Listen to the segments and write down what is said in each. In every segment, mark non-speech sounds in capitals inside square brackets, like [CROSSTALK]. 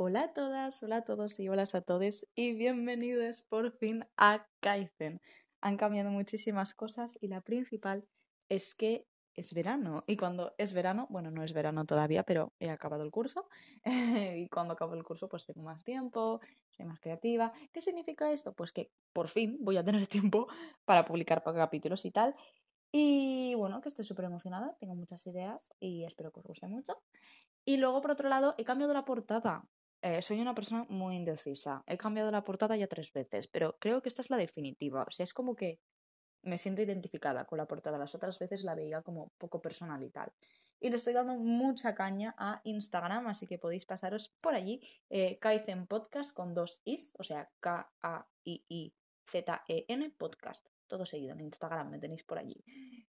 Hola a todas, hola a todos y hola a todos y bienvenidos por fin a Kaizen. Han cambiado muchísimas cosas y la principal es que es verano y cuando es verano, bueno, no es verano todavía, pero he acabado el curso [LAUGHS] y cuando acabo el curso pues tengo más tiempo, soy más creativa. ¿Qué significa esto? Pues que por fin voy a tener [LAUGHS] tiempo para publicar capítulos y tal. Y bueno, que estoy súper emocionada, tengo muchas ideas y espero que os guste mucho. Y luego, por otro lado, he cambiado la portada. Eh, soy una persona muy indecisa. He cambiado la portada ya tres veces, pero creo que esta es la definitiva. O sea, es como que me siento identificada con la portada. Las otras veces la veía como poco personal y tal. Y le estoy dando mucha caña a Instagram, así que podéis pasaros por allí. Eh, Kaizen Podcast con dos is, o sea, K-A-I-I-Z-E-N Podcast. Todo seguido en Instagram, me tenéis por allí.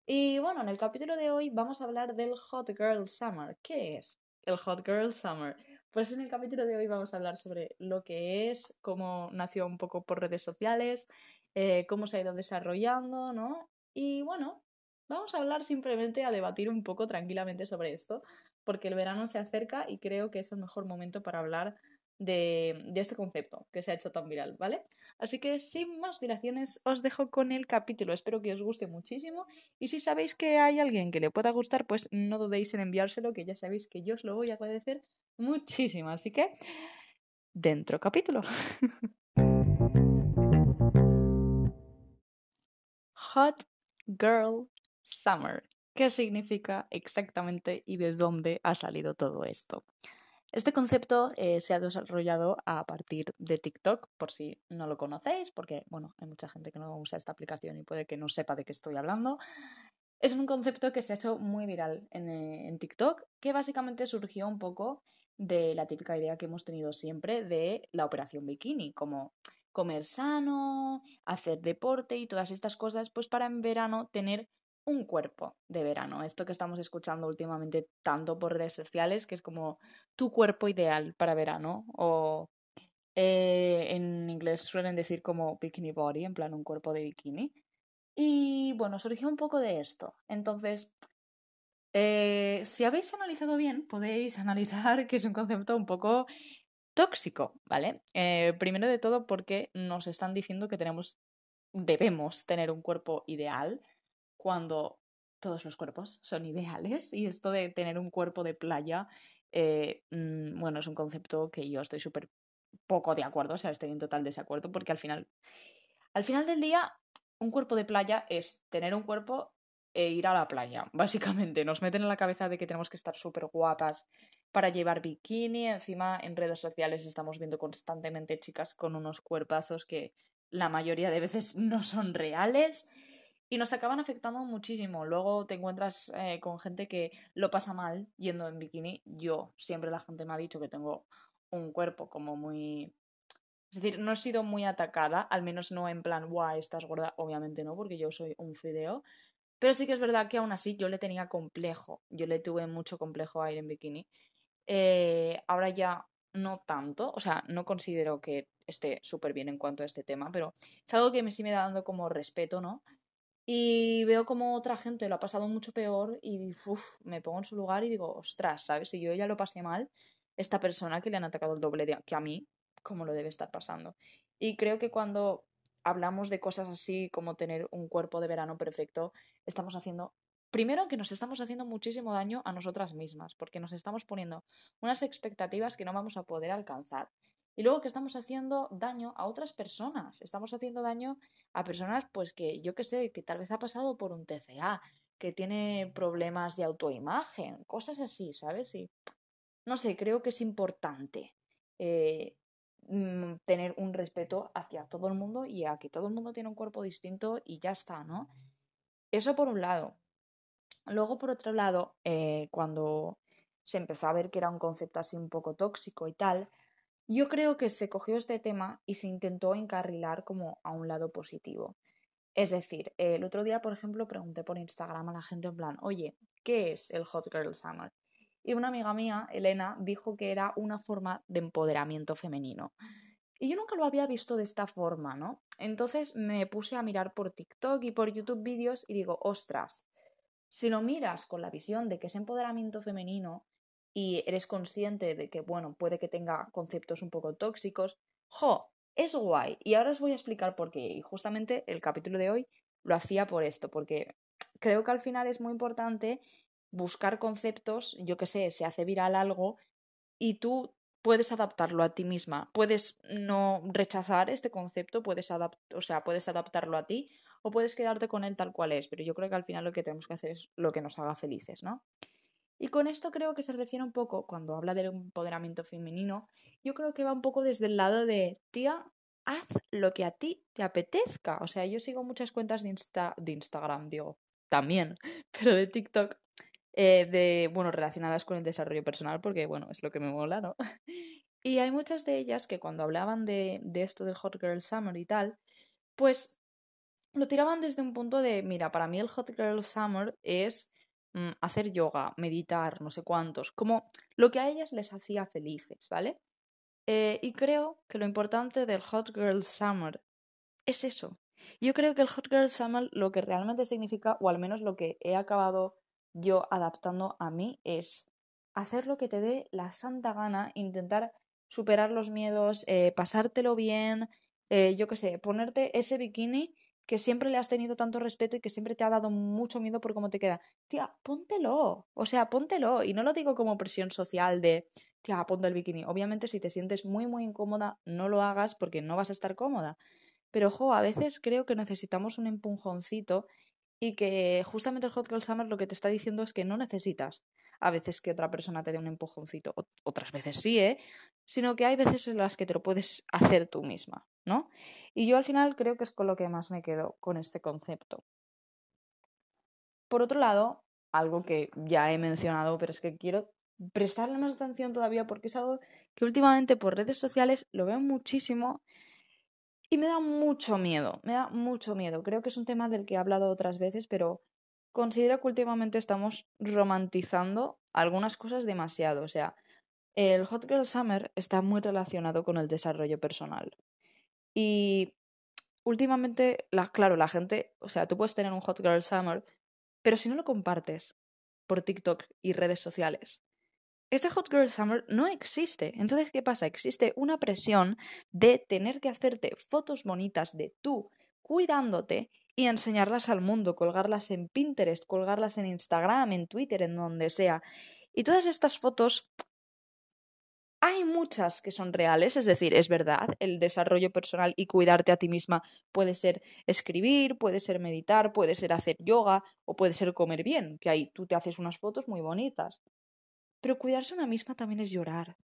Y bueno, en el capítulo de hoy vamos a hablar del Hot Girl Summer. ¿Qué es el Hot Girl Summer? Pues en el capítulo de hoy vamos a hablar sobre lo que es, cómo nació un poco por redes sociales, eh, cómo se ha ido desarrollando, ¿no? Y bueno, vamos a hablar simplemente a debatir un poco tranquilamente sobre esto, porque el verano se acerca y creo que es el mejor momento para hablar de, este concepto que se ha hecho tan viral, ¿vale? Así que sin más dilaciones os dejo con el capítulo, espero que os guste muchísimo y si sabéis que hay alguien que le pueda gustar, pues no dudéis en enviárselo, que ya sabéis que yo os lo voy a agradecer muchísimo. Así que, dentro capítulo. [LAUGHS] Hot Girl Summer. ¿Qué significa exactamente y de dónde ha salido todo esto? Este concepto eh, se ha desarrollado a partir de TikTok, por si no lo conocéis, porque bueno, hay mucha gente que no usa esta aplicación y puede que no sepa de qué estoy hablando. Es un concepto que se ha hecho muy viral en, eh, en TikTok, que básicamente surgió un poco de la típica idea que hemos tenido siempre de la operación bikini, como comer sano, hacer deporte y todas estas cosas, pues para en verano tener un cuerpo de verano. Esto que estamos escuchando últimamente tanto por redes sociales, que es como tu cuerpo ideal para verano, o eh, en inglés suelen decir como bikini body, en plan un cuerpo de bikini. Y bueno, surgió un poco de esto. Entonces, eh, si habéis analizado bien, podéis [LAUGHS] analizar que es un concepto un poco tóxico, ¿vale? Eh, primero de todo porque nos están diciendo que tenemos, debemos tener un cuerpo ideal cuando todos los cuerpos son ideales y esto de tener un cuerpo de playa, eh, mm, bueno, es un concepto que yo estoy súper poco de acuerdo, o sea, estoy en total desacuerdo porque al final, al final del día, un cuerpo de playa es tener un cuerpo e ir a la playa. [LAUGHS] Básicamente, nos meten en la cabeza de que tenemos que estar súper guapas para llevar bikini. Encima, en redes sociales estamos viendo constantemente chicas con unos cuerpazos que la mayoría de veces no son reales y nos acaban afectando muchísimo. Luego te encuentras eh, con gente que lo pasa mal yendo en bikini. Yo siempre la gente me ha dicho que tengo un cuerpo como muy... Es decir, no he sido muy atacada, al menos no en plan, guau, estás gorda, obviamente no, porque yo soy un fideo, pero sí que es verdad que aún así yo le tenía complejo. Yo le tuve mucho complejo a ir en bikini. Eh, ahora ya no tanto. O sea, no considero que esté súper bien en cuanto a este tema, pero es algo que me sí me da dando como respeto, ¿no? Y veo como otra gente lo ha pasado mucho peor y me pongo en su lugar y digo, ostras, ¿sabes? Si yo ya lo pasé mal, esta persona que le han atacado el doble de, que a mí, ¿cómo lo debe estar pasando? Y creo que cuando hablamos de cosas así como tener un cuerpo de verano perfecto, estamos haciendo, primero que nos estamos haciendo muchísimo daño a nosotras mismas, porque nos estamos poniendo unas expectativas que no vamos a poder alcanzar. Y luego que estamos haciendo daño a otras personas, estamos haciendo daño a personas pues que yo que sé, que tal vez ha pasado por un TCA, que tiene problemas de autoimagen, cosas así, ¿sabes? Y no sé, creo que es importante eh, Mm, tener un respeto hacia todo el mundo y a que todo el mundo tiene un cuerpo distinto y ya está, ¿no? Eso por un lado. Luego, por otro lado, eh, cuando se empezó a ver que era un concepto así un poco tóxico y tal, yo creo que se cogió este tema y se intentó encarrilar como a un lado positivo. Es decir, el otro día, por ejemplo, pregunté por Instagram a la gente en plan, oye, ¿qué es el Hot Girl Summer? y una amiga mía, Elena, dijo que era una forma de empoderamiento femenino. Y yo nunca lo había visto de esta forma, ¿no? Entonces me puse a mirar por TikTok y por YouTube vídeos y digo, ostras, si lo miras con la visión de que es empoderamiento femenino, y eres consciente de que, bueno, puede que tenga conceptos un poco tóxicos, ¡jo! Es guay. Y ahora os voy a explicar por qué. Y justamente el capítulo de hoy lo hacía por esto, porque creo que al final es muy importante buscar conceptos, yo que sé, se hace viral algo y tú puedes adaptarlo a ti misma, puedes no rechazar este concepto, puedes o sea, puedes adaptarlo a ti o puedes quedarte con él tal cual es, pero yo creo que al final lo que tenemos que hacer es lo que nos haga felices, ¿no? Y con esto creo que se refiere un poco, cuando habla del empoderamiento femenino, yo creo que va un poco desde el lado de, tía, haz lo que a ti te apetezca. O sea, yo sigo muchas cuentas de, Insta de Instagram, digo, también, [LAUGHS] pero de TikTok, eh, de, bueno, relacionadas con el desarrollo personal, porque, bueno, es lo que me mola, ¿no? [LAUGHS] Y hay muchas de ellas que cuando hablaban de, de esto del Hot Girl Summer y tal, pues lo tiraban desde un punto de, mira, para mí el Hot Girl Summer es mm, hacer yoga, meditar, no sé cuántos, como lo que a ellas les hacía felices, ¿vale? Eh, y creo que lo importante del Hot Girl Summer es eso. Yo creo que el Hot Girl Summer lo que realmente significa, o al menos lo que he acabado yo adaptando a mí, es hacer lo que te dé la santa gana, intentar superar los miedos, eh, pasártelo bien, eh, yo qué sé, ponerte ese bikini que siempre le has tenido tanto respeto y que siempre te ha dado mucho miedo por cómo te queda. Tía, póntelo. O sea, póntelo. Y no lo digo como presión social de, tía, ponte el bikini. Obviamente, si te sientes muy, muy incómoda, no lo hagas porque no vas a estar cómoda. Pero, ojo, a veces creo que necesitamos un empujoncito y que justamente el Hot Girl Summer lo que te está diciendo es que no necesitas a veces que otra persona te dé un empujoncito, otras veces sí, ¿eh? Sino que hay veces en las que te lo puedes hacer tú misma, ¿no? Y yo al final creo que es con lo que más me quedo con este concepto. Por otro lado, algo que ya he mencionado, pero es que quiero prestarle más atención todavía porque es algo que últimamente por redes sociales lo veo muchísimo y me da mucho miedo, me da mucho miedo. Creo que es un tema del que he hablado otras veces, pero considero que últimamente estamos romantizando algunas cosas demasiado. O sea, el Hot Girl Summer está muy relacionado con el desarrollo personal. Y últimamente, la, claro, la gente, o sea, tú puedes tener un Hot Girl Summer, pero si no lo compartes por TikTok y redes sociales, este Hot Girl Summer no existe. Entonces, ¿qué pasa? Existe una presión de tener que hacerte fotos bonitas de tú cuidándote y enseñarlas al mundo, colgarlas en Pinterest, colgarlas en Instagram, en Twitter, en donde sea. Y todas estas fotos hay muchas que son reales, es decir, es verdad, el desarrollo personal y cuidarte a ti misma puede ser escribir, puede ser meditar, puede ser hacer yoga o puede ser comer bien, que ahí tú te haces unas fotos muy bonitas. Pero cuidarse una misma también es llorar,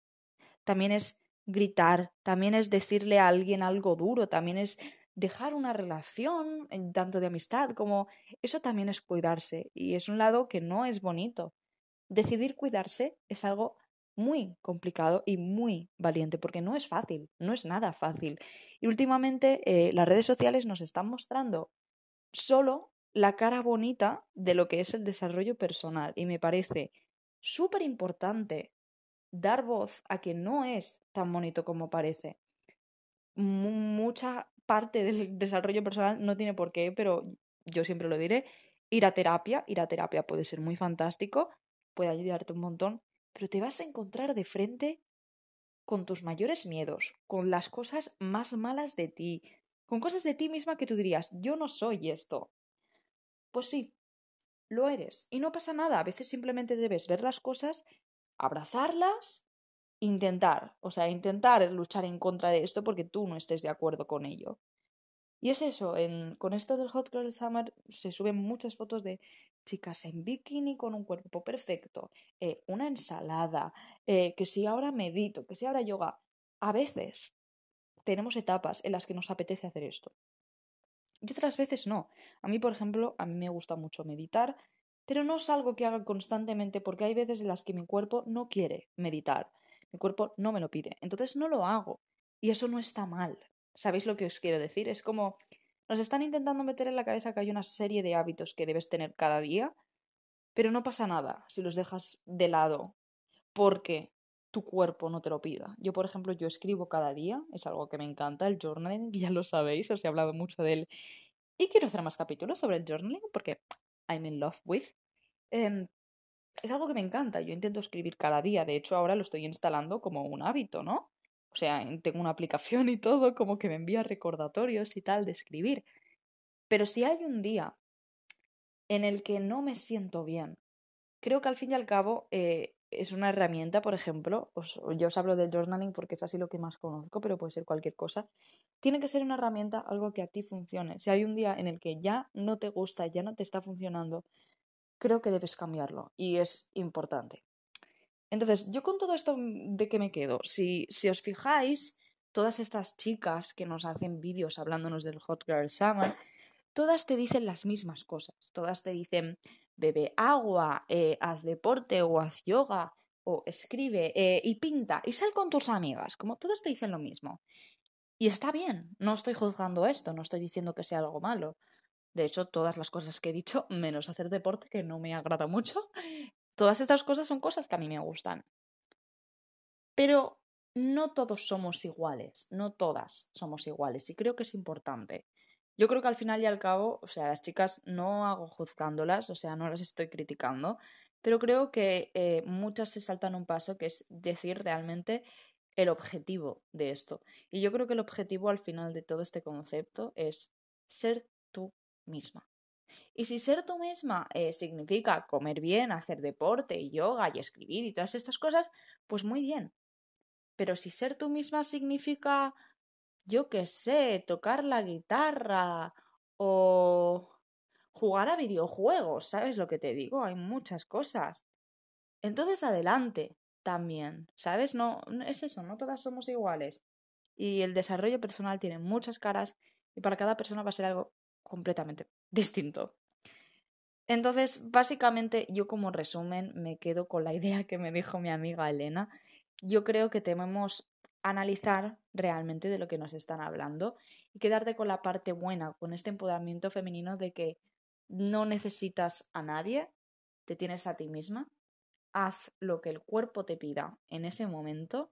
también es gritar, también es decirle a alguien algo duro, también es dejar una relación, tanto de amistad como eso también es cuidarse y es un lado que no es bonito. Decidir cuidarse es algo muy complicado y muy valiente porque no es fácil, no es nada fácil. Y últimamente eh, las redes sociales nos están mostrando solo la cara bonita de lo que es el desarrollo personal y me parece súper importante dar voz a que no es tan bonito como parece. mucha parte del desarrollo personal no tiene por qué, pero yo siempre lo diré, ir a terapia, ir a terapia puede ser muy fantástico, puede ayudarte un montón, pero te vas a encontrar de frente con tus mayores miedos, con las cosas más malas de ti, con cosas de ti misma que tú dirías, yo no soy esto. Pues sí, lo eres. Y no pasa nada. A veces simplemente debes ver las cosas, abrazarlas, intentar. O sea, intentar luchar en contra de esto porque tú no estés de acuerdo con ello. Y es eso, en, con esto del Hot Girl Summer se suben muchas fotos de chicas en bikini con un cuerpo perfecto, eh, una ensalada, eh, que si ahora medito, que si ahora yoga. A veces tenemos etapas en las que nos apetece hacer esto y otras veces no. A mí, por ejemplo, a mí me gusta mucho meditar, pero no es algo que haga constantemente porque hay veces en las que mi cuerpo no quiere meditar. Mi cuerpo no me lo pide. Entonces no lo hago. Y eso no está mal. ¿Sabéis lo que os quiero decir? Es como nos están intentando meter en la cabeza que hay una serie de hábitos que debes tener cada día, pero no pasa nada si los dejas de lado porque tu cuerpo no te lo pida. Yo, por ejemplo, yo escribo cada día, es algo que me encanta, el journaling, [LAUGHS] ya lo sabéis, os he hablado mucho de él. Y quiero hacer más capítulos sobre el journaling porque I'm in love with. Em, es algo que me encanta. Yo intento escribir cada día. De hecho, ahora lo estoy instalando como un hábito, ¿no? O sea, tengo una aplicación [LAUGHS] y todo como que me envía recordatorios y tal de escribir. Pero si hay un día en el que no me siento bien, creo que al fin y al cabo eh, es una herramienta, por ejemplo, yo os hablo del journaling porque es así lo que más conozco, pero puede ser cualquier cosa. Tiene que ser una herramienta, algo que a ti funcione. Si hay un día en el que ya no te gusta, ya no te está funcionando, creo que debes cambiarlo y es importante. Entonces, yo con todo esto, mm, ¿de qué me quedo? Si, si os fijáis, todas estas chicas que nos hacen vídeos hablándonos del Hot Girl Summer, todas te dicen las mismas cosas. Todas te dicen, bebe agua, eh, haz deporte o haz yoga, o escribe eh, y pinta y sal con tus amigas. Como todas te dicen lo mismo. Y está bien, no estoy juzgando esto, no estoy diciendo que sea algo malo. De hecho, todas las cosas que he dicho, menos hacer deporte, que no me agrada mucho, [LAUGHS] todas estas cosas son cosas que a mí me gustan. Pero no todos somos iguales, no todas somos iguales, y creo que es importante. Yo creo que al final y al cabo, o sea, las chicas no hago juzgándolas, o sea, no las estoy criticando, pero creo que eh, muchas se saltan un paso, que es decir realmente el objetivo de esto. Y yo creo que el objetivo al final de todo este concepto es ser tú misma. Y si ser tú misma eh, significa comer bien, hacer deporte y yoga y escribir y todas estas cosas, pues muy bien. Pero si ser tú misma significa yo qué sé, tocar la guitarra o jugar a videojuegos, ¿sabes lo que te digo? Hay muchas cosas. Entonces adelante también, ¿sabes? No, es eso, no todas somos iguales. Y el desarrollo personal tiene muchas caras y para cada persona va a ser algo completamente [LAUGHS] distinto. Entonces, básicamente, yo como resumen me quedo con la [LAUGHS] idea que me dijo mi amiga Elena. Yo creo que tememos analizar realmente de lo que nos están hablando y quedarte con la parte buena, con este empoderamiento femenino de que no necesitas a nadie, te tienes a ti misma, haz lo que el cuerpo te pida en ese momento,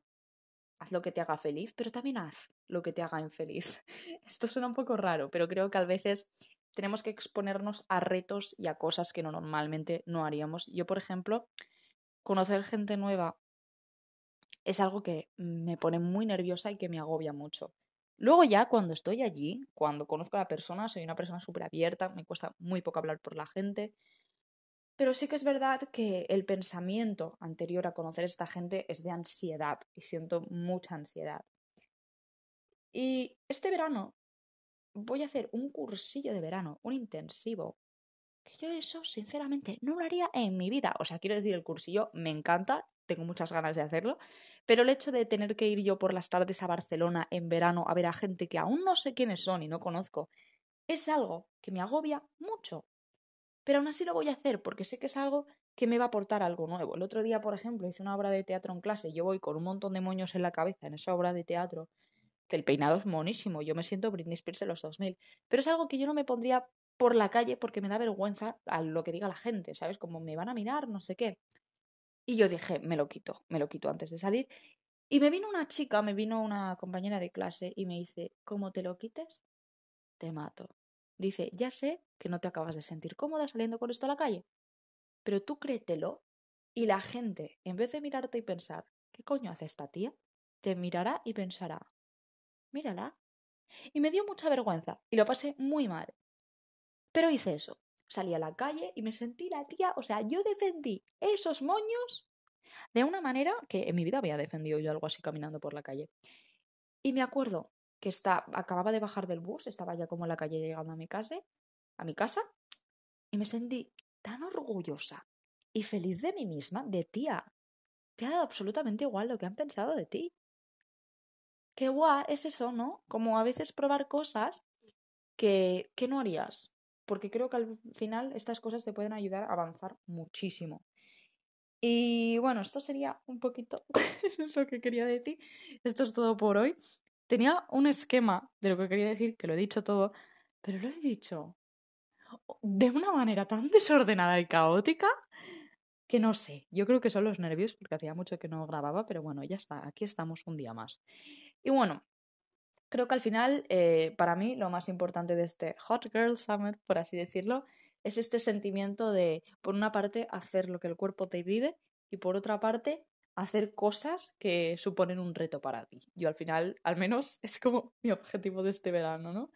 haz lo que te haga feliz, pero también haz lo que te haga infeliz. [LAUGHS] Esto suena un poco raro, pero creo que a veces tenemos que exponernos a retos y a cosas que normalmente no haríamos. Yo, por ejemplo, conocer gente nueva es algo que me pone muy nerviosa y que me agobia mucho. Luego ya cuando estoy allí, cuando conozco a la persona, soy una persona súper abierta, me cuesta muy poco hablar por la gente, pero sí que es verdad que el pensamiento anterior a conocer a esta gente es de ansiedad y siento mucha ansiedad. Y este verano voy a hacer un cursillo de verano, un intensivo, que yo eso sinceramente no lo haría en mi vida. O sea, quiero decir, el cursillo me encanta, tengo muchas ganas de hacerlo, pero el hecho de tener que ir yo por las tardes a Barcelona en verano a ver a gente que aún no sé quiénes son y no conozco, es algo que me agobia mucho. Pero aún así lo voy a hacer porque sé que es algo que me va a aportar algo nuevo. El otro día, por ejemplo, hice una obra de teatro en clase, yo voy con un montón de moños en la cabeza en esa obra de teatro, que el peinado es monísimo, yo me siento Britney Spears en los 2000, pero es algo que yo no me pondría por la calle porque me da vergüenza a lo que diga la gente, ¿sabes? Como me van a mirar, no sé qué. Y yo dije, me lo quito, me lo quito antes de salir. Y me vino una chica, me vino una compañera de clase y me dice, ¿cómo te lo quites? Te mato. Dice, ya sé que no te acabas de sentir cómoda saliendo con esto a la calle, pero tú créetelo y la gente, en vez de mirarte y pensar, ¿qué coño hace esta tía? Te mirará y pensará, mírala. Y me dio mucha vergüenza y lo pasé muy mal. Pero hice eso salí a la calle y me sentí la tía, o sea, yo defendí esos moños de una manera que en mi vida había defendido yo algo así caminando por la calle. Y me acuerdo que está, acababa de bajar del bus, estaba ya como en la calle llegando a mi casa, a mi casa, y me sentí tan orgullosa y feliz de mí misma, de tía. Te ha dado absolutamente igual lo que han pensado de ti. Qué guay es eso, ¿no? Como a veces probar cosas que, que no harías porque creo que al final estas cosas te pueden ayudar a avanzar muchísimo. Y bueno, esto sería un poquito [LAUGHS] lo que quería decir. Esto es todo por hoy. Tenía un esquema de lo que quería decir, que lo he dicho todo, pero lo he dicho de una manera tan desordenada y caótica que no sé. Yo creo que son los nervios, porque hacía mucho que no grababa, pero bueno, ya está, aquí estamos un día más. Y bueno, Creo que al final, eh, para mí, lo más importante de este Hot Girl Summer, por así decirlo, es este sentimiento de, por una parte, hacer lo que el cuerpo te pide y por otra parte, hacer cosas que suponen un reto para ti. Yo al final, al menos, [LAUGHS] es como mi objetivo de este verano, ¿no?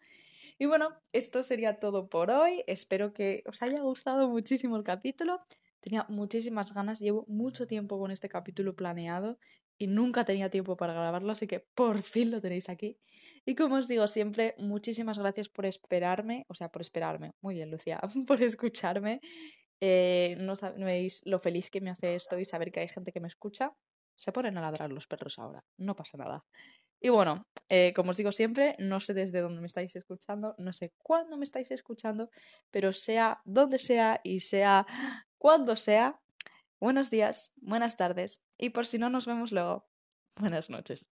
Y bueno, esto sería todo por hoy. Espero que os haya gustado muchísimo el capítulo. Tenía muchísimas ganas, llevo mucho tiempo con este capítulo planeado y nunca tenía tiempo para grabarlo, así que por fin lo tenéis aquí. Y como os digo siempre, muchísimas gracias por esperarme, o sea, por esperarme, muy bien Lucía, [LAUGHS] por escucharme. Eh, no sabéis lo feliz que me hace esto y saber que hay gente que me escucha. Se ponen a ladrar los perros ahora, no pasa nada. Y bueno, eh, como os digo siempre, no sé desde dónde me estáis escuchando, no sé cuándo me estáis escuchando, pero sea donde sea y sea cuando sea, buenos días, buenas tardes y por si no nos vemos luego, buenas noches.